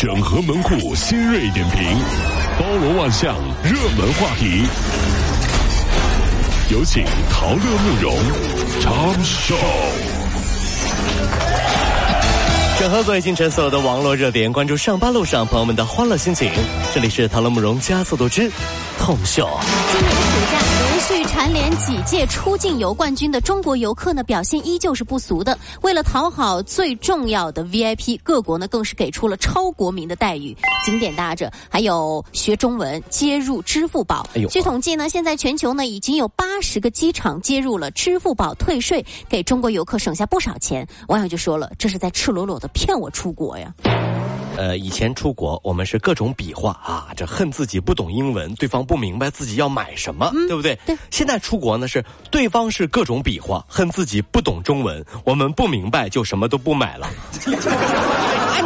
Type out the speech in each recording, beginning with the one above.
整合门户新锐点评，包罗万象，热门话题。有请陶乐慕容长寿。整合最近城所有的网络热点，关注上班路上朋友们的欢乐心情。这里是陶乐慕容加速度之痛秀。蝉联几届出境游冠军的中国游客呢，表现依旧是不俗的。为了讨好最重要的 VIP，各国呢更是给出了超国民的待遇。景点搭着，还有学中文接入支付宝。据统计呢，现在全球呢已经有八十个机场接入了支付宝退税，给中国游客省下不少钱。网友就说了，这是在赤裸裸的骗我出国呀。呃，以前出国我们是各种比划啊，这恨自己不懂英文，对方不明白自己要买什么，对不对？对。现在出国呢是对方是各种比划，恨自己不懂中文，我们不明白就什么都不买了。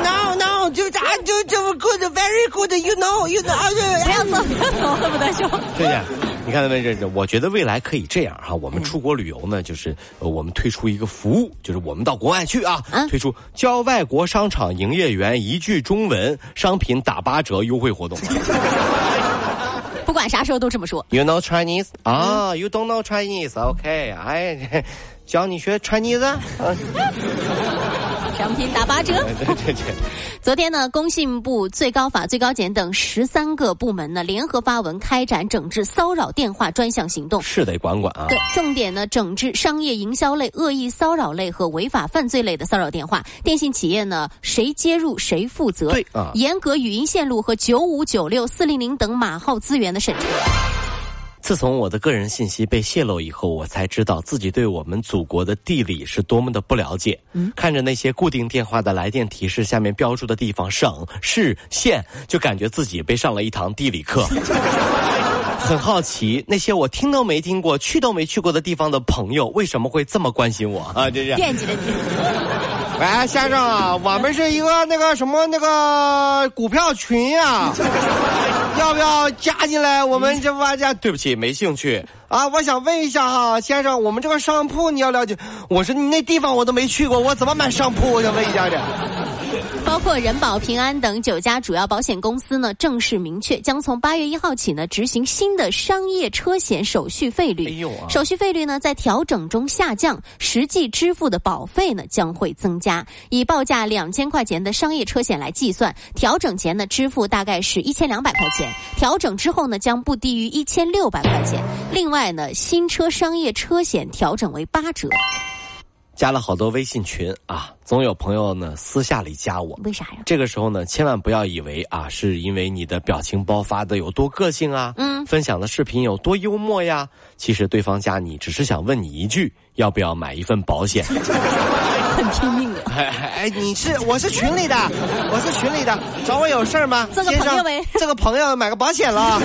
no no，就啊就就 good，very good，you know，you know，不要走，不要走，恨不得说。对呀，你看到没？这这，我觉得未来可以这样哈，我们出国旅游呢，就是呃，我们推出一个服务，就是我们到国外去啊，啊推出教外国商场营业员一句中文，商品打八折优惠活动。不管啥时候都这么说。You know Chinese 啊、y o u don't know Chinese？OK，、哎，教你学 Chinese 啊。商品打八折。对对对，昨天呢，工信部、最高法、最高检等十三个部门呢联合发文开展整治骚扰电话专项行动。是得管管啊。对，重点呢整治商业营销类、恶意骚扰类和违法犯罪类的骚扰电话。电信企业呢，谁接入谁负责。对啊严格语音线路和九五、九六、四零零等码号资源的审查。自从我的个人信息被泄露以后，我才知道自己对我们祖国的地理是多么的不了解。嗯看着那些固定电话的来电提示下面标注的地方省、市、县，就感觉自己被上了一堂地理课。很好奇，那些我听都没听过、去都没去过的地方的朋友，为什么会这么关心我啊？这是。惦记着你，喂，先生啊，我们是一个那个什么那个股票群呀、要不要加进来？我们这玩家对不起，没兴趣。啊，我想问一下哈，先生，我们这个商铺你要了解？我说你那地方我都没去过，我怎么买商铺？我想问一下这。包括人保、平安等九家主要保险公司呢，正式明确将从八月一号起呢，执行新的商业车险手续费率。哎呦啊手续费率呢在调整中下降，实际支付的保费呢将会增加。以报价两千块钱的商业车险来计算，调整前呢支付大概是一千两百块钱，调整之后呢将不低于一千六百块钱。另外呢，新车商业车险调整为八折。加了好多微信群啊，总有朋友呢私下里加我。为啥呀？这个时候呢，千万不要以为啊，是因为你的表情包发的有多个性啊，嗯分享的视频有多幽默呀。其实对方加你只是想问你一句，要不要买一份保险？很拼命的。哎哎，你是我是群里的，我是群里的，找我有事儿吗？这个朋友呗这个朋友买个保险了。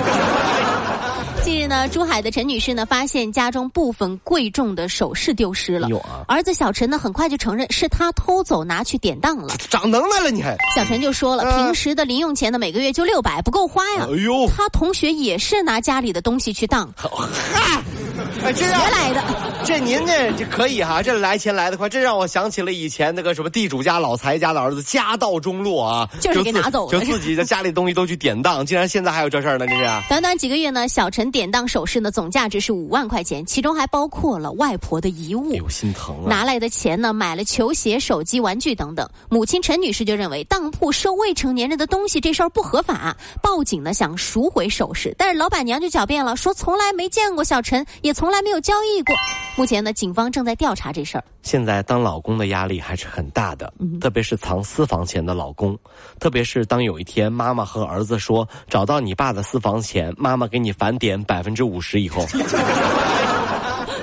近日呢，珠海的陈女士呢发现家中部分贵重的首饰丢失了有啊。儿子小陈呢很快就承认是他偷走拿去典当了。长能耐了你还？小陈就说了，嗯平时的零用钱呢每个月就六百，不够花呀。哎呦他同学也是拿家里的东西去当，嗨，哎，这学样来的。这您这这可以哈、这来钱来得快，这让我想起了以前那个什么地主家老财家的儿子家道中落啊，就是给拿走了就自己的家里东西都去典当，竟然现在还有这事儿呢，这是。短短几个月呢，小陈典当首饰呢总价值是五万块钱，其中还包括了外婆的遗物哎。呦，心疼啊！拿来的钱呢，买了球鞋、手机、玩具等等。母亲陈女士就认为当铺收未成年人的东西这事儿不合法，报警呢想赎回首饰，但是老板娘就狡辩了，说从来没见过小陈，也从来没有交易过。目前呢，警方正在调查这事儿。现在当老公的压力还是很大的，嗯特别是藏私房钱的老公，特别是当有一天妈妈和儿子说找到你爸的私房钱，妈妈给你返点百分之五十以后，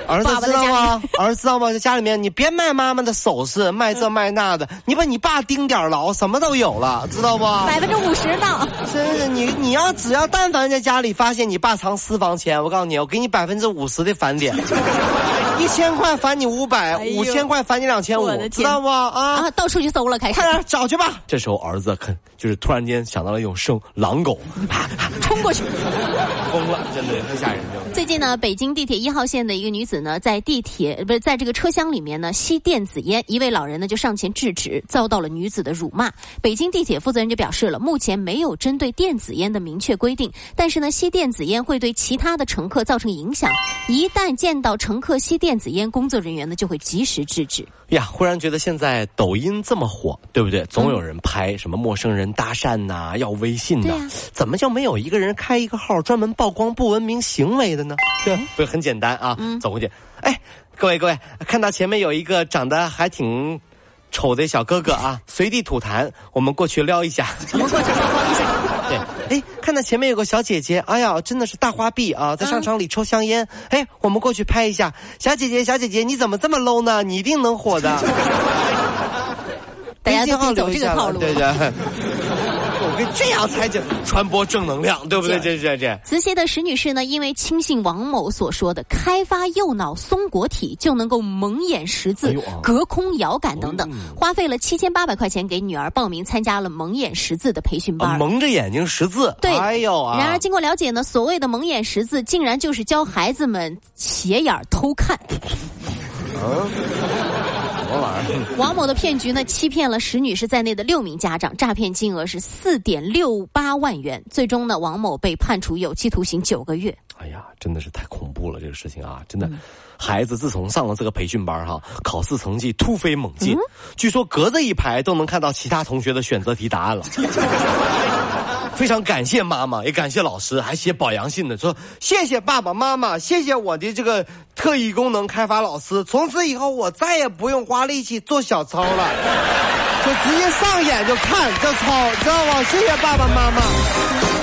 儿子知道吗？儿子知道吗？在家里面，你别卖妈妈的首饰，卖这卖那的，你把你爸盯点儿牢，什么都有了，知道不？百分之五十到，真是你，你要只要但凡在家里发现你爸藏私房钱，我告诉你，我给你百分之五十的返点。一千块返你五百，五千块返你两千五知道不啊？啊，到处去搜了，开始快点找去吧。这时候儿子肯就是突然间想到了一种生狼狗，冲过去。疯了，真的太吓人了。最近呢，北京地铁一号线的一个女子呢，在地铁不是在这个车厢里面呢吸电子烟，一位老人呢就上前制止，遭到了女子的辱骂。北京地铁负责人就表示了，目前没有针对电子烟的明确规定，但是呢，吸电子烟会对其他的乘客造成影响，一旦见到乘客吸电子烟，工作人员呢就会及时制止。呀，忽然觉得现在抖音这么火，对不对？总有人拍什么陌生人搭讪呐、要微信呐、怎么就没有一个人开一个号专门曝光不文明行为的呢？对，不是很简单啊？走过去，哎，各位各位，看到前面有一个长得还挺丑的小哥哥啊，随地吐痰，我们过去撩一下。我们过去曝光一下。对，哎，看到前面有个小姐姐，哎呀，真的是大花臂啊，在商场里抽香烟。哎，我们过去拍一下，小姐姐，小姐姐，你怎么这么 low 呢？你一定能火的。大家都微信号可以走留一下这个套路。对对。这样才叫传播正能量，对不对？这这这。慈溪的石女士呢，因为轻信王某所说的开发右脑松果体就能够蒙眼识字、哎啊隔空遥感等等，花费了七千八百块钱给女儿报名参加了蒙眼识字的培训班。啊蒙着眼睛识字，对哎呦啊！然而，经过了解呢，所谓的蒙眼识字，竟然就是教孩子们斜眼偷看。什么玩意儿？王某的骗局呢，欺骗了石女士在内的六名家长，诈骗金额是四点六八万元。最终呢，王某被判处有期徒刑九个月。哎呀，真的是太恐怖了，这个事情啊，真的。嗯孩子自从上了这个培训班哈，考试成绩突飞猛嗯进，据说隔着一排都能看到其他同学的选择题答案了。非常感谢妈妈，也感谢老师，还写表扬信的说谢谢爸爸妈妈，谢谢我的这个特异功能开发老师，从此以后我再也不用花力气做小抄了，就直接上眼就看这抄，知道吗？谢谢爸爸妈妈。